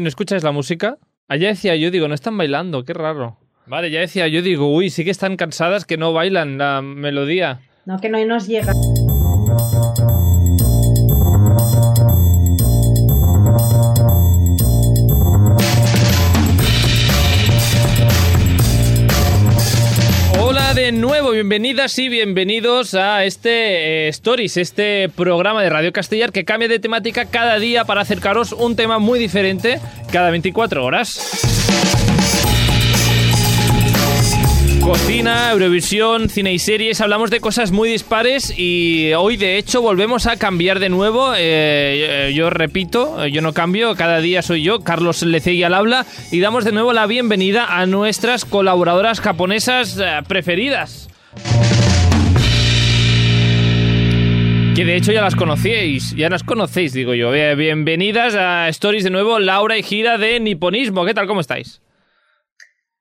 ¿no escucháis la música? Allá decía yo, digo, no están bailando, qué raro. Vale, ya decía yo, digo, uy, sí que están cansadas que no bailan la melodía. No, que no nos llega. Nuevo, bienvenidas y bienvenidos a este eh, Stories, este programa de Radio Castellar que cambia de temática cada día para acercaros un tema muy diferente cada 24 horas. Cocina, Eurovisión, cine y series, hablamos de cosas muy dispares y hoy de hecho volvemos a cambiar de nuevo. Eh, yo repito, eh, yo no cambio, cada día soy yo, Carlos Lecegui al habla y damos de nuevo la bienvenida a nuestras colaboradoras japonesas eh, preferidas. Que de hecho ya las conocíais, ya las conocéis, digo yo. Eh, Bienvenidas a Stories de nuevo, Laura y Gira de Niponismo. ¿Qué tal? ¿Cómo estáis?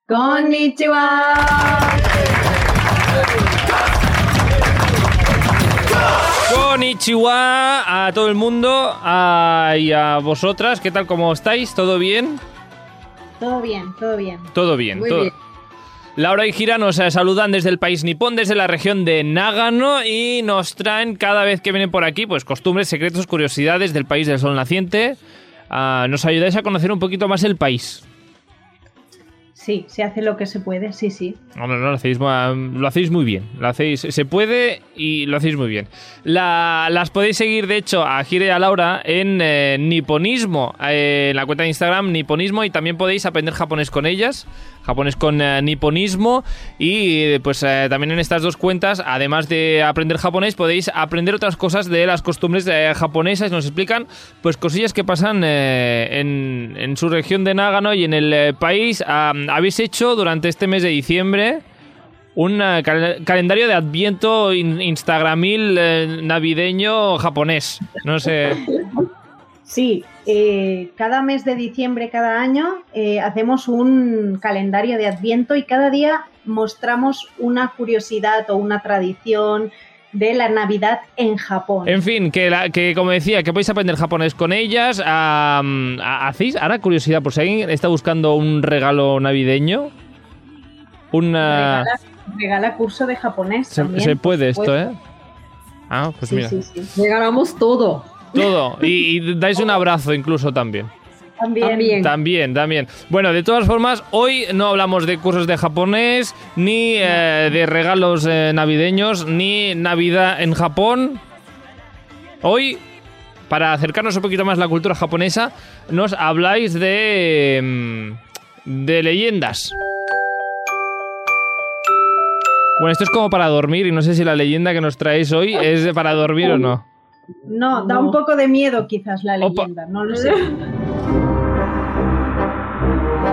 ¡Konnichiwa! Konnichiwa a todo el mundo a- y a vosotras. ¿Qué tal? ¿Cómo estáis? ¿Todo bien? Todo bien, todo bien. Todo bien. Muy todo- bien. Laura y Gira nos saludan desde el país nipón, desde la región de Nagano y nos traen cada vez que vienen por aquí, pues costumbres, secretos, curiosidades del país del sol naciente. Ah, nos ayudáis a conocer un poquito más el país. Sí, se hace lo que se puede, sí, sí. No, no, no, lo hacéis, lo hacéis muy bien. Lo hacéis, se puede y lo hacéis muy bien. La- las podéis seguir, de hecho, a Gira y a Laura en eh, Niponismo, eh, en la cuenta de Instagram Niponismo, y también podéis aprender japonés con ellas, japonés con eh, Niponismo, y eh, pues eh, también en estas dos cuentas, además de aprender japonés, podéis aprender otras cosas de las costumbres eh, japonesas. Nos explican pues cosillas que pasan en, en su región de Nagano y en el país. Habéis hecho durante este mes de diciembre un cal- calendario de adviento in- instagramil navideño japonés. No sé. Sí, eh, cada mes de diciembre, cada año, eh, hacemos un calendario de Adviento y cada día mostramos una curiosidad o una tradición de la Navidad en Japón. En fin, que, la- que como decía, que podéis aprender japonés con ellas. ah, ¿Hacéis? Ahora curiosidad, por si alguien está buscando un regalo navideño. Una... regala, regala curso de japonés. Se, también, se por puede esto. ¿eh? Ah, pues Sí, mira. sí, sí. Regalamos todo. Todo. Y, y dais un abrazo incluso también. También. También. También. Bueno, de todas formas, hoy no hablamos de cursos de japonés, ni eh, de regalos eh, navideños, ni Navidad en Japón. Hoy, para acercarnos un poquito más a la cultura japonesa, nos habláis de. mm, de leyendas. Bueno, esto es como para dormir y no sé si la leyenda que nos traéis hoy es de para dormir o no. No, da un poco de miedo quizás la Opa. leyenda, no lo sé.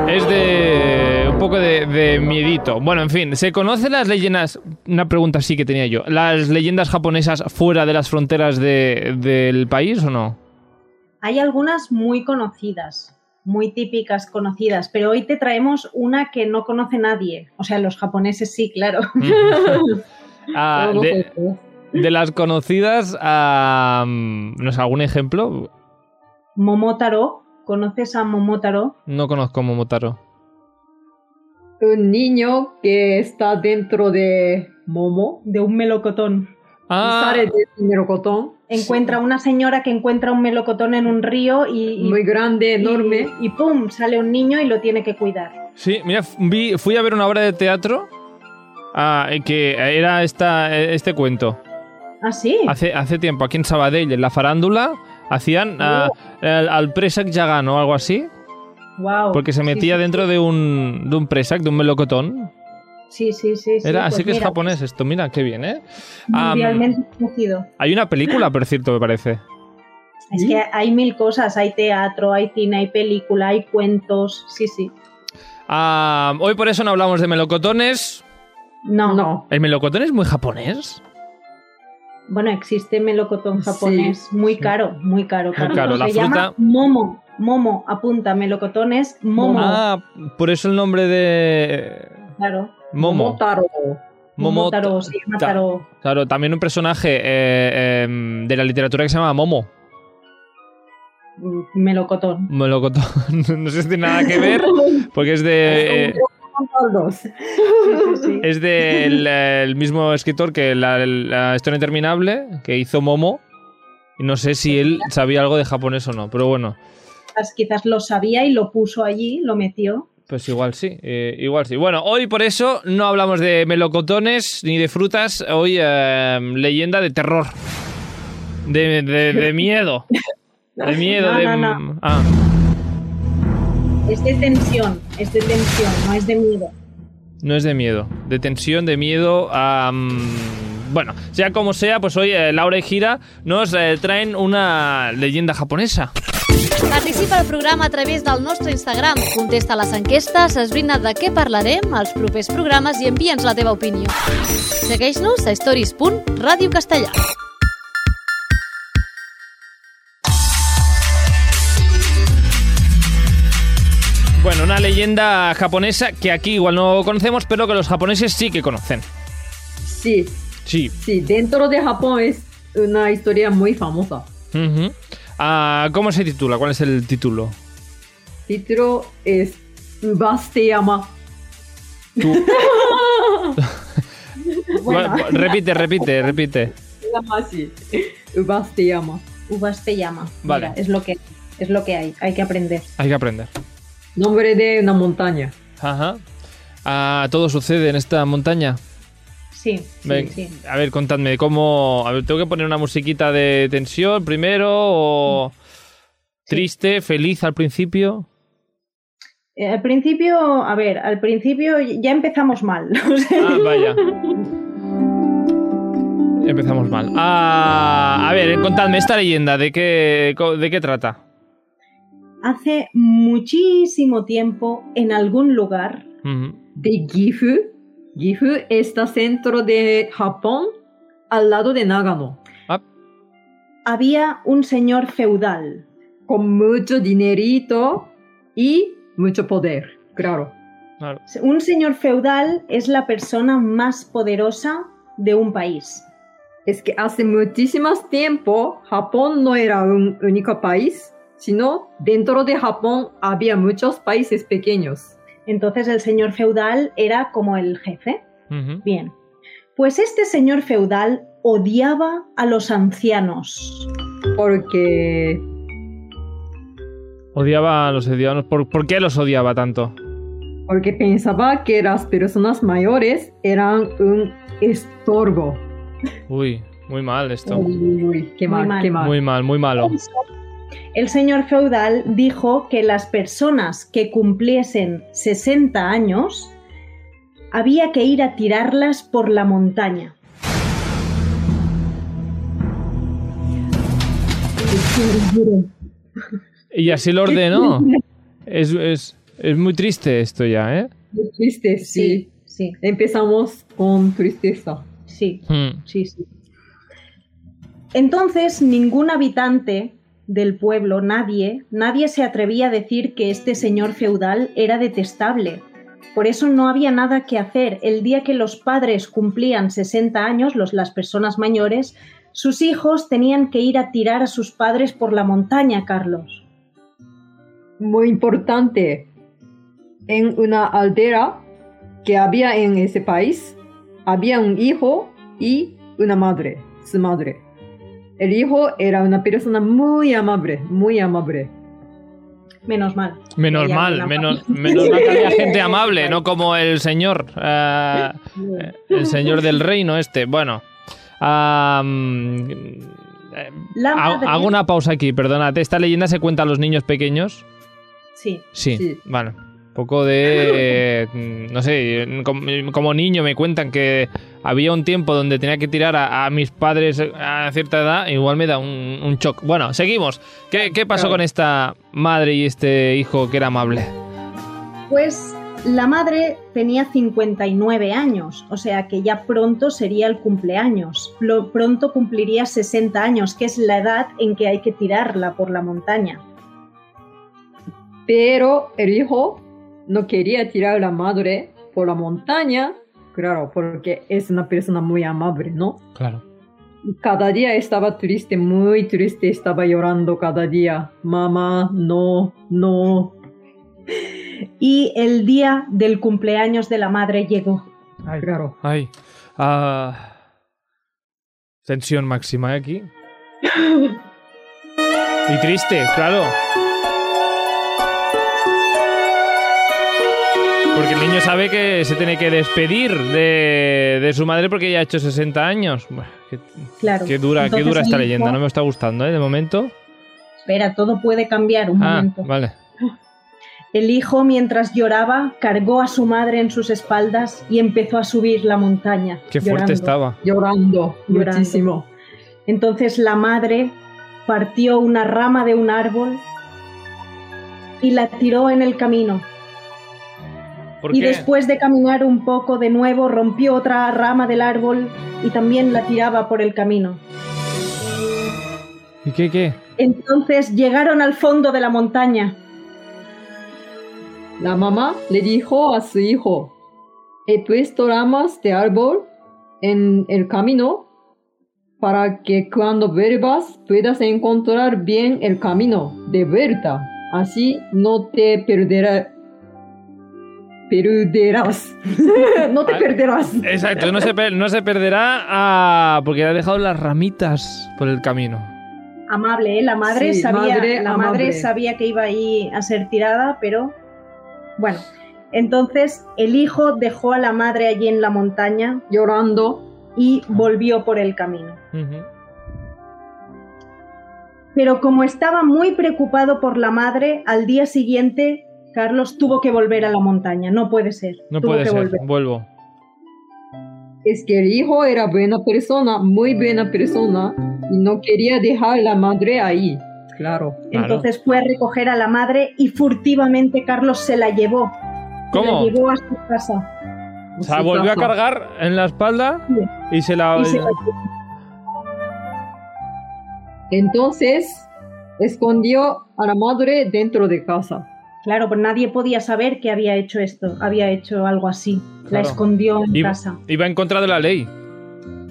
Es de un poco de, de miedito. Bueno, en fin, ¿se conocen las leyendas? Una pregunta sí que tenía yo. ¿Las leyendas japonesas fuera de las fronteras de- del país o no? Hay algunas muy conocidas, muy típicas conocidas, pero hoy te traemos una que no conoce nadie. O sea, los japoneses sí, claro. Ah, de. De las conocidas, ah, ¿no sé, algún ejemplo? Momotaro, ¿conoces a Momotaro? No conozco Momotaro. Un niño que está dentro de Momo De un melocotón. Ah, sale de melocotón Encuentra una señora que encuentra un melocotón en un río y, y- muy grande, enorme. y, pum, sale un niño y lo tiene que cuidar. sí, mira, vi- fui a ver una obra de teatro ah, que era esta, este cuento. ¿Ah, sí? Hace, hace tiempo, aquí en Sabadell, en la farándula, hacían ah, al, al Presac Yagan o algo así, Wow. porque se metía dentro de un, de un Presac, de un melocotón. Sí, sí, sí. sí, Era, pues así que es japonés esto, mira, qué bien, ¿eh? Mundialmente conocido. hay una película, por cierto, me parece. Es que hay mil cosas, hay teatro, hay cine, hay película, hay cuentos, sí, sí. Ah, hoy por eso no hablamos de melocotones. No, No. ¿El melocotón es muy japonés? Bueno, existe melocotón japonés, muy caro, muy caro. Muy caro, la Se llama momo, momo, apunta, melocotón es momo, Ah, por eso el nombre de... claro. Momo. Momotaro. Momo- Momotaro, se llama ta- Taro. Claro, también un personaje eh, em, de la literatura que se llama Momo. mm, melocotón. Melocotón. no sé si tiene nada que ver, porque es de... eh, Contarlos. Sí, sí, sí. es del eh, el mismo escritor que la, la historia interminable, que hizo Momo. Y no sé si él sabía algo de japonés o no, pero bueno, Quizás- Quizás lo sabía y lo puso allí, lo metió. pues igual sí, eh, igual sí. Bueno, hoy por eso no hablamos de melocotones ni de frutas, hoy eh, leyenda de terror. De, de- de miedo. De miedo, No, de... no, no. Ah, Es de tensión, es de tensión, no es de miedo. no es de miedo, de tensión, de miedo. am, bueno, sea como sea, pues hoy eh, Laura y Gira nos eh, traen una leyenda japonesa. Participa al programa a través del nostre Instagram, contesta les enquestes, esbrina de què parlarem als propers programes i envia'ns la teva opinió. Segueix-nos a stories.radiocastellà. Bueno, una leyenda japonesa que aquí igual no conocemos, pero que los japoneses sí que conocen. Sí, Sí. sí, dentro de Japón es una historia muy famosa. Ah, ¿Cómo se titula? ¿Cuál es el título? Título es Ubasteyama. Tú- Bueno, repite, repite, repite. Ubasteyama. uvas te llama. Vale. Mira, es lo que es lo que hay, hay que aprender. Hay que aprender. Nombre de una montaña. Ajá. Ah, todo sucede en esta montaña. Sí, sí, Ven, sí. A ver, contadme, ¿cómo...? A ver, ¿tengo que poner una musiquita de tensión primero o...? Triste, feliz al principio. Eh, Al principio, a ver, al principio ya empezamos mal. o sea, Ah, vaya. Empezamos mal. Ah, a ver, contadme esta leyenda, ¿de qué, de qué trata? Hace muchísimo tiempo, en algún lugar, Ujú. De Gifu. Gifu está centro de Japón al lado de Nagano. Ah, había un señor feudal. Con mucho dinerito y mucho poder. Claro. claro. Un señor feudal es la persona más poderosa de un país. Es que hace muchísimo tiempo Japón no era un único país, sino dentro de Japón había muchos países pequeños. Entonces el señor feudal era como el jefe. Bien. Pues este señor feudal odiaba a los ancianos. Porque Odiaba a los odianos. ¿Por, por qué los odiaba tanto? porque pensaba que las personas mayores eran un estorbo. Uy, muy mal esto. Uy, uy, uy, qué Muy mal, mal. qué mal. Muy mal, muy malo. El señor feudal dijo que las personas que cumpliesen 60 años había que ir a tirarlas por la montaña. Y así lo ordenó. Es, es, es muy triste esto ya, ¿eh? Qué triste, sí. sí, Empezamos con tristeza. sí, Hmm. sí, sí. Entonces ningún habitante del pueblo, nadie, nadie se atrevía a decir que este señor feudal era detestable. Por eso no había nada que hacer. El día que los padres cumplían 60 años, los, las personas mayores, sus hijos tenían que ir a tirar a sus padres por la montaña, Carlos. Muy importante. En una aldea que había en ese país, había un hijo y una madre, su madre. El hijo era una persona muy amable, muy amable. Menos mal. Menos mal, menos, menos mal que había gente amable, no como el señor. eh, el señor del reino este. Bueno. La ha- madre- hago una pausa aquí, perdónate. ¿Esta leyenda se cuenta a los niños pequeños? Sí. Sí. Sí. Vale. Poco de. eh, no sé, como, como niño me cuentan que había un tiempo donde tenía que tirar a, a mis padres a cierta edad, igual me da un, un shock. Bueno, seguimos. ¿Qué, qué pasó Claro. con esta madre y este hijo que era amable? Pues la madre tenía 59 años, o sea que ya pronto sería el cumpleaños. Lo- pronto cumpliría 60 años, que es la edad en que hay que tirarla por la montaña. Pero el hijo no quería tirar a la madre por la montaña, claro, porque es una persona muy amable, ¿no? Claro. cada día estaba triste, muy triste, estaba llorando cada día. Mamá, no, no. Y el día del cumpleaños de la madre llegó. Ay, Claro. ay. Ah, tensión máxima ¿eh, aquí. Y triste, claro. Porque el niño sabe que se tiene que despedir de, de su madre porque ya ha hecho 60 años. Qué, Claro. qué dura, qué dura esta leyenda. hijo- No me está gustando, ¿eh? De momento. Espera, todo puede cambiar un Ah, momento. vale. El hijo, mientras lloraba, cargó a su madre en sus espaldas y empezó a subir la montaña. Qué fuerte estaba. Llorando, Llorando. muchísimo. Entonces la madre partió una rama de un árbol y la tiró en el camino. ¿Por Y qué? después de caminar un poco de nuevo, rompió otra rama del árbol y también la tiraba por el camino. ¿Y qué, qué? Entonces llegaron al fondo de la montaña. La mamá le dijo a su hijo, he puesto ramas de árbol en el camino para que cuando vuelvas puedas encontrar bien el camino de vuelta. Así no te perderá- perderás. no te Ah, perderás. Exacto, no se, per- no se perderá ah, porque le ha dejado las ramitas por el camino. Amable, ¿eh? la madre Sí, sabía, madre la amable. madre sabía que iba ahí a ser tirada, pero bueno. Entonces el hijo dejó a la madre allí en la montaña Llorando. y volvió por el camino. Pero como estaba muy preocupado por la madre, al día siguiente Carlos tuvo que volver a la montaña. No puede ser. No tuvo puede que ser. volver. Vuelvo. Es que el hijo era buena persona, muy buena persona, y no quería dejar a la madre ahí. Claro. Claro. Entonces fue a recoger a la madre y furtivamente Carlos se la llevó. Se la ¿Cómo? llevó a su casa. O sea, volvió a cargar en la espalda y se la... Y se la Entonces, escondió a la madre dentro de casa. Claro, pues nadie podía saber que había hecho esto, había hecho algo así. La escondió en Iba, casa. iba en contra de la ley.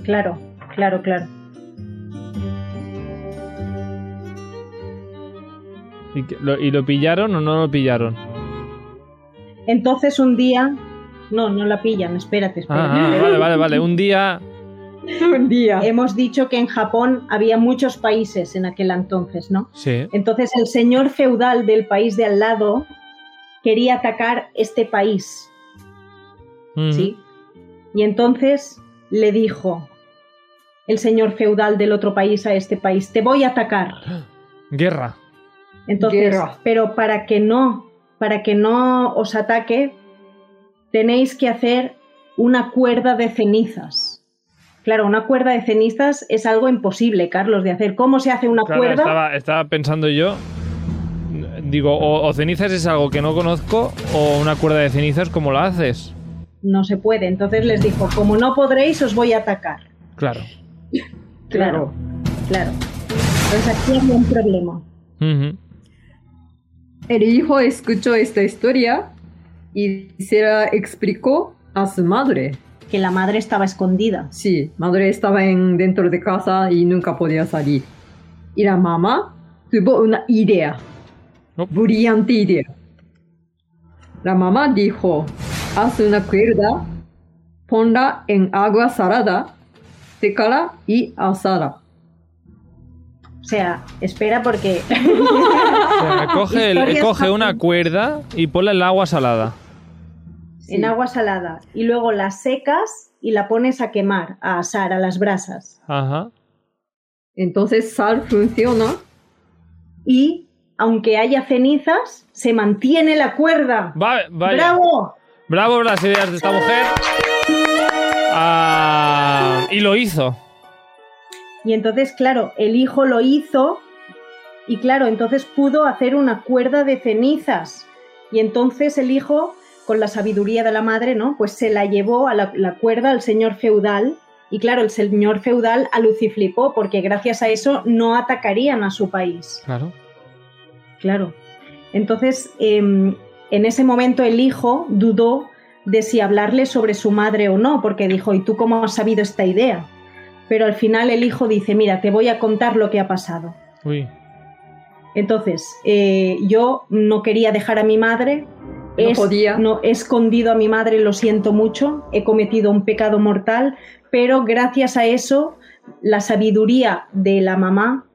Claro, claro, claro. ¿Y, que- lo, y lo pillaron o no lo pillaron? Entonces un día, no, no la pillan, espérate, espérate. Ah, ah, vale, vale, vale. Un día... Un día. Hemos dicho que en Japón había muchos países en aquel entonces, ¿no? Sí. Entonces el señor feudal del país de al lado quería atacar este país. ¿sí? Y entonces le dijo el señor feudal del otro país a este país, te voy a atacar. Guerra. Entonces, Guerra. pero para que no, para que no os ataque, tenéis que hacer una cuerda de cenizas. Claro, una cuerda de cenizas es algo imposible, Carlos, de hacer. ¿Cómo se hace una Claro, cuerda? estaba, estaba pensando yo... Digo, o, o cenizas es algo que no conozco o una cuerda de cenizas, ¿cómo la haces? No se puede. Entonces les dijo, como no podréis, os voy a atacar. Claro. Claro. Claro. Entonces aquí había un problema. El hijo escuchó esta historia y se la explicó a su madre. Que la madre estaba escondida. Sí, madre estaba en, dentro de casa y nunca podía salir. Y la mamá tuvo una idea, Oh. brillante idea. La mamá dijo, haz una cuerda, ponla en agua salada, sécala y asala. O sea, espera porque O sea, coge, el- coge una cuerda y ponla en el agua salada. Sí. en agua salada y luego la secas y la pones a quemar, a asar, a las brasas. Ajá. Entonces sal funciona. Y aunque haya cenizas, se mantiene la cuerda. Va- vaya. ¡Bravo! Bravo por las ideas de esta mujer. Ah, y lo hizo. Y entonces, claro, el hijo lo hizo y claro, entonces pudo hacer una cuerda de cenizas. Y entonces el hijo, con la sabiduría de la madre, ¿no? Pues se la llevó a la, la cuerda al señor feudal. Y claro, el señor feudal aluciflipó porque gracias a eso no atacarían a su país. Claro. Claro. Entonces, em, en ese momento el hijo dudó de si hablarle sobre su madre o no, porque dijo, ¿y tú cómo has sabido esta idea? pero al final el hijo dice, mira, te voy a contar lo que ha pasado. Uy. Entonces, eh, yo no quería dejar a mi madre. No es- podía. no, he escondido a mi madre, lo siento mucho. He cometido un pecado mortal, pero gracias a eso, la sabiduría de la mamá,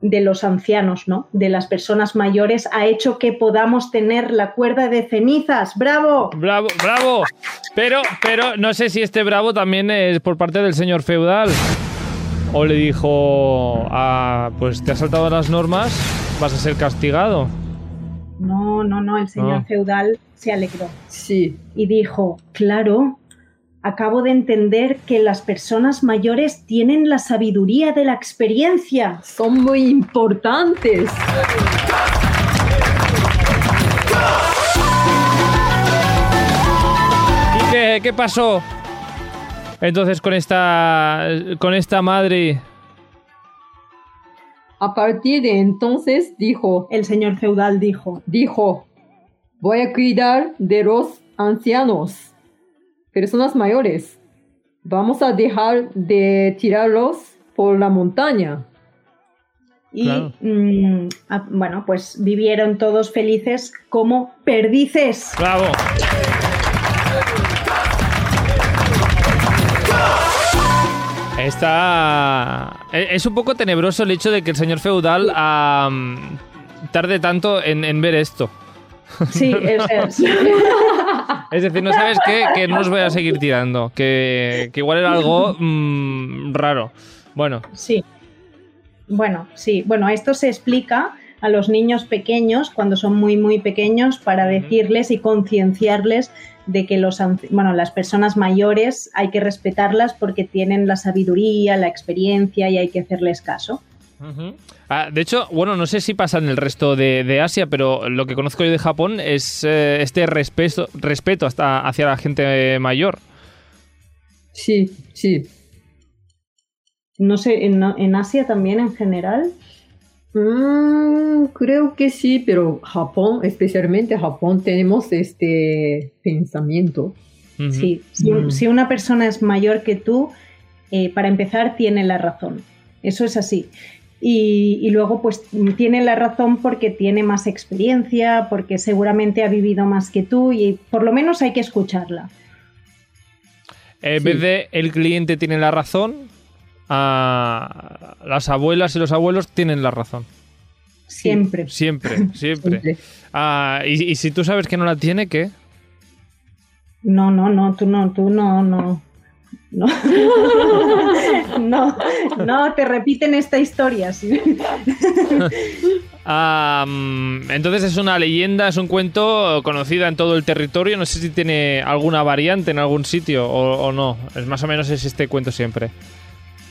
de los ancianos, ¿no? De las personas mayores, ha hecho que podamos tener la cuerda de cenizas. ¡Bravo! Bravo, bravo. Pero, pero no sé si este bravo también es por parte del señor feudal. O le dijo, ah, pues te has saltado las normas, vas a ser castigado. No, no, no, el señor feudal se alegró. Sí. y dijo, claro, acabo de entender que las personas mayores tienen la sabiduría de la experiencia. Son muy importantes. ¿Y qué, qué pasó? Entonces con esta con esta madre A partir de entonces dijo, El señor feudal dijo, dijo, voy a cuidar de los ancianos, personas mayores. Vamos a dejar de tirarlos por la montaña. y Claro. mm, ah, bueno, pues vivieron todos felices como perdices. Bravo. Está. e- Es un poco tenebroso el hecho de que el señor feudal tarde tanto en, en ver esto. Sí, es, es- Es decir, no sabes qué, que no os voy a seguir tirando. Que, que igual era algo mm, raro. Bueno, sí. Bueno, sí. Bueno, esto se explica a los niños pequeños cuando son muy muy pequeños para decirles y concienciarles de que los bueno, las personas mayores hay que respetarlas porque tienen la sabiduría, la experiencia y hay que hacerles caso. Ah, de hecho, bueno, no sé si pasa en el resto de, de Asia, pero lo que conozco yo de Japón es eh, este respeto, respeto hasta hacia la gente mayor. Sí, sí. No sé, en, en Asia también en general. Mm, creo que sí, pero Japón, especialmente Japón, tenemos este pensamiento. Sí, si, Mm. si una persona es mayor que tú, eh, para empezar tiene la razón. Eso es así. Y, y luego pues tiene la razón porque tiene más experiencia, porque seguramente ha vivido más que tú y por lo menos hay que escucharla. En Sí. vez de el cliente tiene la razón, ah, las abuelas y los abuelos tienen la razón. Siempre. Siempre, siempre. Siempre. Ah, y, y si tú sabes que no la tiene, ¿qué? No, no, no, tú no, tú no, no. No, no, no, te repiten esta historia. sí. Entonces es una leyenda, es un cuento conocida en todo el territorio. No sé si tiene alguna variante en algún sitio o, o no. Es más o menos es este cuento siempre.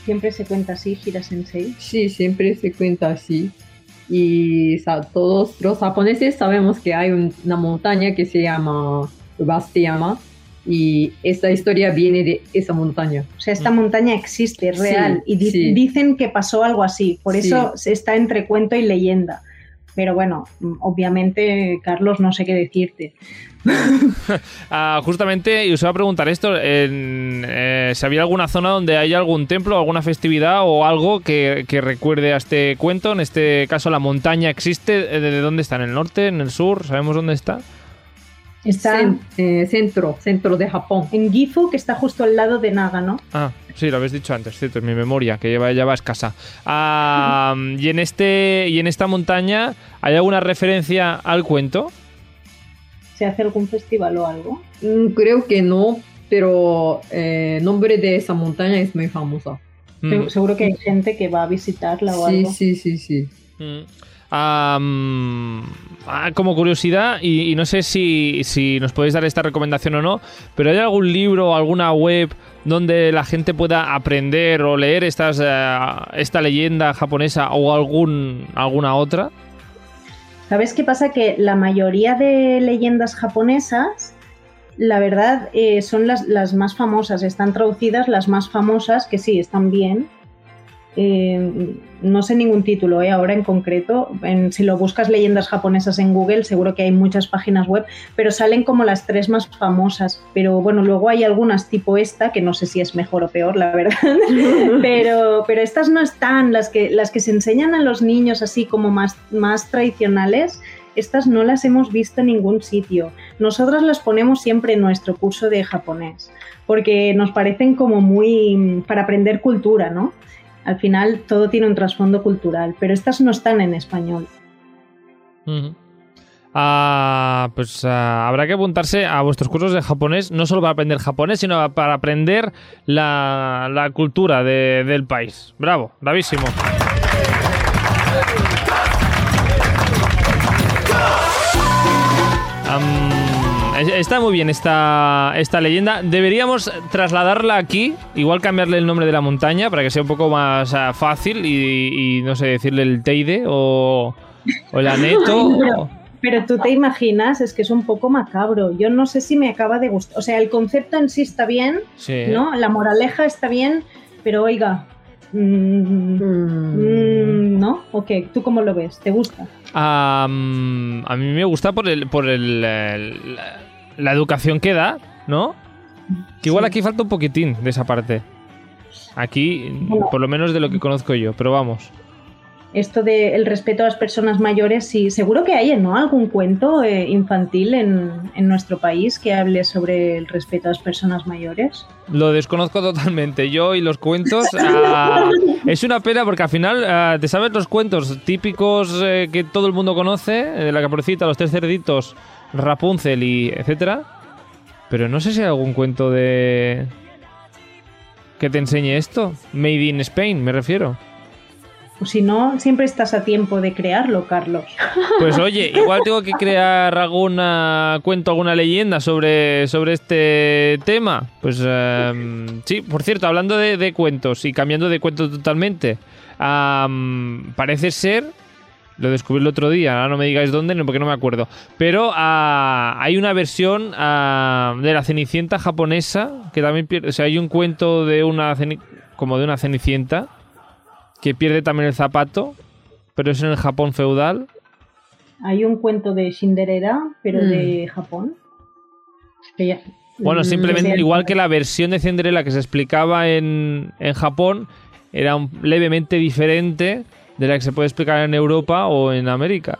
Siempre se cuenta así, Gira Sensei. Sí, siempre se cuenta así. Y sa- todos los japoneses sabemos que hay un- una montaña que se llama Ubasteyama y esta historia viene de esa montaña. O sea, esta montaña existe, es Sí, real. y di- sí. dicen que pasó algo así. Por Sí. eso se está entre cuento y leyenda. Pero bueno, obviamente, Carlos, no sé qué decirte. Ah, justamente, y os iba a preguntar esto, en, eh, si había alguna zona donde hay algún templo, alguna festividad o algo que, que recuerde a este cuento. En este caso, la montaña existe. ¿De dónde está? ¿En el norte? ¿En el sur? ¿Sabemos dónde está? Está Cen- eh, centro, centro de Japón. en Gifu, que está justo al lado de Naga, ¿no? Ah, sí, lo habéis dicho antes, cierto, en mi memoria, que lleva, ya va escasa. Ah, y, en este, y en esta montaña, ¿hay alguna referencia al cuento? ¿Se hace algún festival o algo? Mm, creo que no, pero el nombre de esa montaña es muy famosa. Mm. Se- Seguro que hay gente que va a visitarla o Sí, algo. sí, sí, sí. Mm. Ah, como curiosidad, y, y no sé si, si nos podéis dar esta recomendación o no, pero ¿hay algún libro o alguna web donde la gente pueda aprender o leer estas, eh, esta leyenda japonesa o algún, alguna otra? ¿Sabes qué pasa? Que la mayoría de leyendas japonesas, la verdad, eh, son las, las más famosas. Están traducidas las más famosas, que sí, están bien. Eh, no sé ningún título ¿eh? ahora en concreto. En- si lo buscas leyendas japonesas en Google, seguro que hay muchas páginas web, pero salen como las tres más famosas. Pero bueno, luego hay algunas tipo esta, que no sé si es mejor o peor, la verdad. pero, pero estas no están, las que, las que se enseñan a los niños así como más, más tradicionales. Estas no las hemos visto en ningún sitio. Nosotras las ponemos siempre en nuestro curso de japonés, porque nos parecen como muy para aprender cultura, ¿no? Al final todo tiene un trasfondo cultural, pero estas no están en español. Ah, pues ah, habrá que apuntarse a vuestros cursos de japonés, no solo para aprender japonés, sino para aprender la, cultura de- del país. Bravo, bravísimo. Está muy bien esta, esta leyenda. Deberíamos trasladarla aquí, igual cambiarle el nombre de la montaña para que sea un poco más ah, fácil y, y, no sé, decirle el Teide o, o el Aneto. Ay, pero- tú te imaginas, es que es un poco macabro. Yo no sé si me acaba de gustar. O sea, el concepto en sí está bien, Sí. ¿no? La moraleja está bien, pero oiga, mm, Mm. mm, ¿no? Ok, ¿tú cómo lo ves? ¿Te gusta? A mí me gusta por el, por el, el- la, educación que da, ¿no? Que igual Sí. aquí falta un poquitín de esa parte. Aquí, Bueno. por lo menos de lo que conozco yo, pero vamos. Esto del respeto a las personas mayores, sí, seguro que hay, ¿no? Algún cuento eh, infantil en, en nuestro país que hable sobre el respeto a las personas mayores. Lo desconozco totalmente. Yo y los cuentos. ah, es una pena porque al final ah, te sabes los cuentos típicos eh, que todo el mundo conoce: eh, de la caperucita, los tres cerditos, Rapunzel y etcétera. Pero no sé si hay algún cuento de. que te enseñe esto. Made in Spain, me refiero. O si no, siempre estás a tiempo de crearlo, Carlos. Pues oye, igual tengo que crear alguna cuento, alguna leyenda sobre, sobre este tema. Pues em, sí, por cierto, hablando de, de cuentos y cambiando de cuento totalmente, parece ser, lo descubrí el otro día, ahora no me digáis dónde, porque no me acuerdo, pero ah, hay una versión ah, de la Cenicienta japonesa que también pierde, o sea, hay un cuento de una como de una Cenicienta que pierde también el zapato, pero es en el Japón feudal. Hay un cuento de Cinderella, pero Mm. de Japón. Que ya- Bueno, Mm, simplemente igual que la versión de Cinderella que se explicaba en, en Japón era un- levemente diferente de la que se puede explicar en Europa o en América.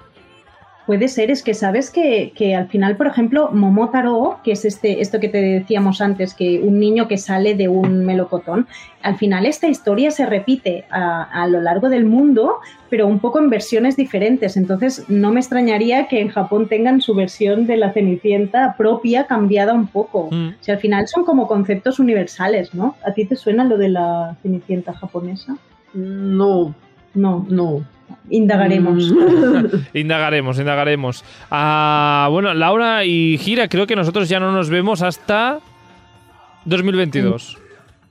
Puede ser, es que sabes que, que al final, por ejemplo, Momotaro, que es este, esto que te decíamos antes, que un niño que sale de un melocotón, al final esta historia se repite a, a lo largo del mundo, pero un poco en versiones diferentes. Entonces, no me extrañaría que en Japón tengan su versión de la Cenicienta propia, cambiada un poco. Mm. O sea, al final son como conceptos universales, ¿no? ¿A ti te suena lo de la Cenicienta japonesa? No, No, no. indagaremos. Mm. Indagaremos, indagaremos. Ah, bueno, Laura y Gira, creo que nosotros ya no nos vemos hasta 2022.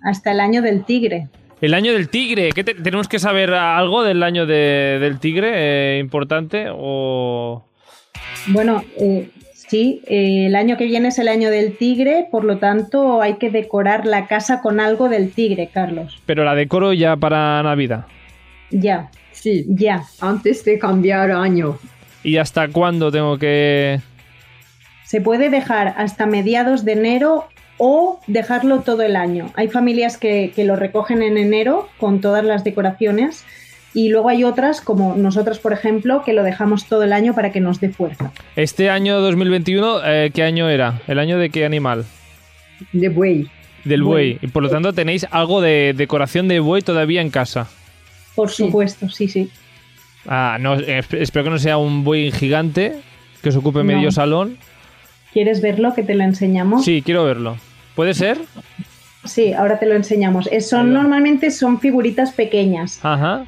Hasta el año del tigre. El año del tigre. ¿Qué te- ¿Tenemos que saber algo del año de- del tigre eh, importante? O... Bueno, eh, sí, eh, el año que viene es el año del tigre, por lo tanto hay que decorar la casa con algo del tigre, Carlos. Pero la decoro ya para Navidad. Ya, Sí, ya. antes de cambiar año. ¿Y hasta cuándo tengo que...? Se puede dejar hasta mediados de enero o dejarlo todo el año. Hay familias que, que lo recogen en enero con todas las decoraciones y luego hay otras, como nosotros, por ejemplo, que lo dejamos todo el año para que nos dé fuerza. Este año 2021, eh, ¿qué año era? ¿El año de qué animal? De buey. Del Buey. buey. Y por lo tanto tenéis algo de decoración de buey todavía en casa. Por supuesto, sí, sí. Ah, no, eh, esp- espero que no sea un buey gigante que os ocupe medio salón. ¿Quieres verlo? Que te lo enseñamos. Sí, quiero verlo. ¿Puede ser? Sí, ahora te lo enseñamos. Son normalmente son figuritas pequeñas. Ajá.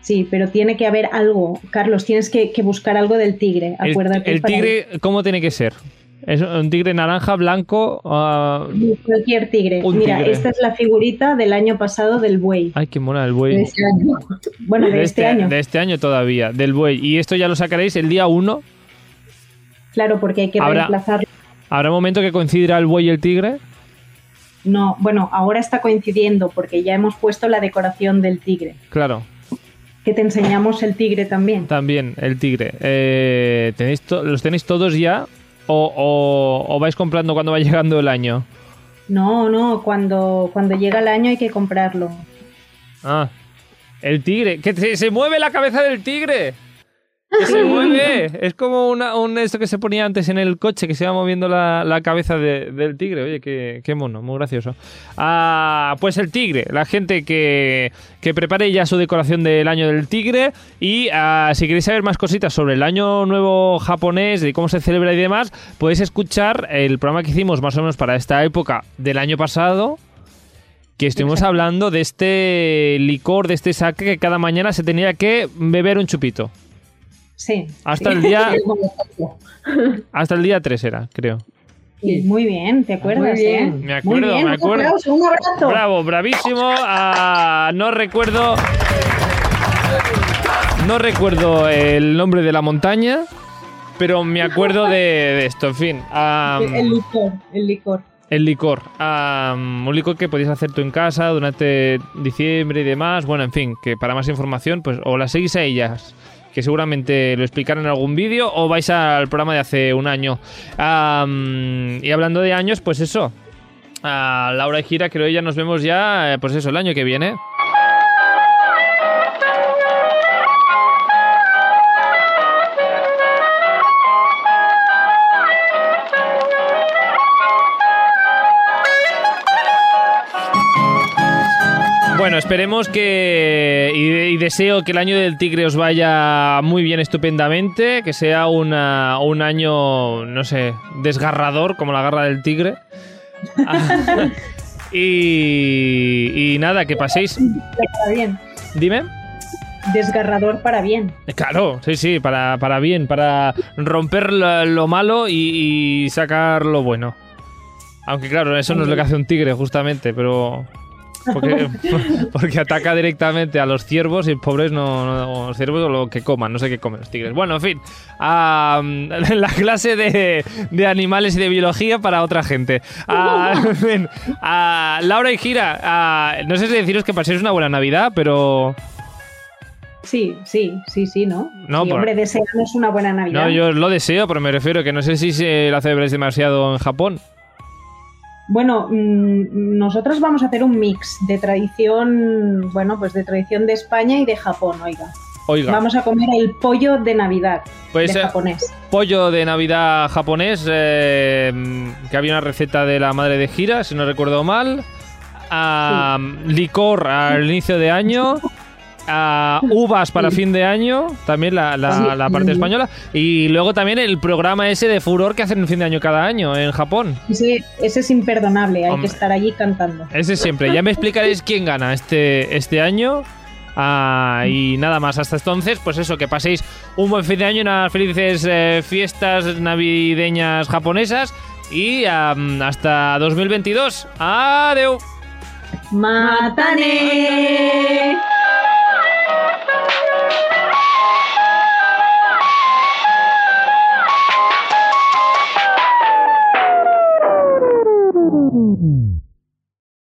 Sí, pero tiene que haber algo. Carlos, tienes que, que buscar algo del tigre. El, Acuérdate. el para- tigre, ¿cómo tiene que ser? ¿Es un tigre naranja, blanco? ah, Cualquier tigre. Un Mira, tigre. esta es la figurita del año pasado del buey. Ay, qué mona el buey. De ese año. Bueno, de, este, año. de este año todavía, del buey. Y esto ya lo sacaréis el día 1. Claro, porque hay que Habrá- reemplazar. ¿Habrá un momento que coincidirá el buey y el tigre? No, bueno, ahora está coincidiendo porque ya hemos puesto la decoración del tigre. Claro, Que te enseñamos el tigre también. también el tigre. Eh, ¿tenéis ¿Los tenéis todos ya? O, o- o vais comprando cuando va llegando el año? No, no, cuando, cuando llega el año hay que comprarlo. Ah, el tigre. ¡Que se, se mueve la cabeza del tigre! ¡Que se mueve! Es como una, un esto que se ponía antes en el coche, que se iba moviendo la, la cabeza de- del tigre. Oye, qué, qué mono, muy gracioso. Ah, pues el tigre, la gente que, que prepare ya su decoración del año del tigre. Y ah, si queréis saber más cositas sobre el año nuevo japonés, de cómo se celebra y demás, podéis escuchar el programa que hicimos más o menos para esta época del año pasado que estuvimos hablando de este licor, de este saque que cada mañana se tenía que beber un chupito. Sí. Hasta sí. el día hasta el día 3 era, creo. Sí, Muy bien, ¿te acuerdas? Muy bien. eh? Me acuerdo, Muy bien, me acuerdo. aplauso, un abrazo. Bravo, bravísimo. Ah, no recuerdo no recuerdo el nombre de la montaña, pero me acuerdo de, de esto, en fin. El licor, el licor. El licor. Un licor que podéis hacer tú en casa durante diciembre y demás. Bueno, en fin, que para más información, pues o las seguís a ellas, que seguramente lo explicarán en algún vídeo, o vais al programa de hace un año. Y hablando de años, pues eso. Laura y Gira, creo que ya nos vemos ya, eh, pues eso, el año que viene. Bueno, esperemos que y, y deseo que el año del tigre os vaya muy bien, estupendamente, que sea una- un año, no sé, desgarrador como la garra del tigre. Y, y nada, que paséis. Bien. Dime. Desgarrador para bien. Claro, sí, sí, para, para bien, para romper lo, lo malo y, y sacar lo bueno. Aunque claro, eso no es lo que hace un tigre, justamente, pero... Porque, porque ataca directamente a los ciervos y pobres no, no- los ciervos o lo que coman, no sé qué comen los tigres. Bueno, en fin, ah, la clase de, de animales y de biología para otra gente. Ah, en fin, ah, Laura y Gira, ah, no sé si deciros que paséis una buena Navidad, pero... Sí, sí, sí, sí, ¿no? No, sí, por- hombre, deseamos una buena Navidad. No, yo lo deseo, pero me refiero que no sé si se la celebráis demasiado en Japón. Bueno, mm, nosotros vamos a hacer un mix de tradición, bueno, pues de tradición de España y de Japón, oiga. Oiga, Vamos a comer el pollo de Navidad pues de eh, japonés. pollo de Navidad japonés, eh, que había una receta de la madre de Gira, si no recuerdo mal. Ah, Licor al inicio de año. Ah, uvas para fin de año, también la, la- Sí. la parte española. Y luego también el programa ese de furor que hacen en fin de año cada año en Japón. Ese, ese es imperdonable, hay Hombre. que estar allí cantando. Ese siempre. Ya me explicaréis quién gana este, este año. Ah, y nada más. Hasta entonces, pues eso, que paséis un buen fin de año, unas felices eh, fiestas navideñas japonesas. Y hasta 2022. Adeu. ¡Matane!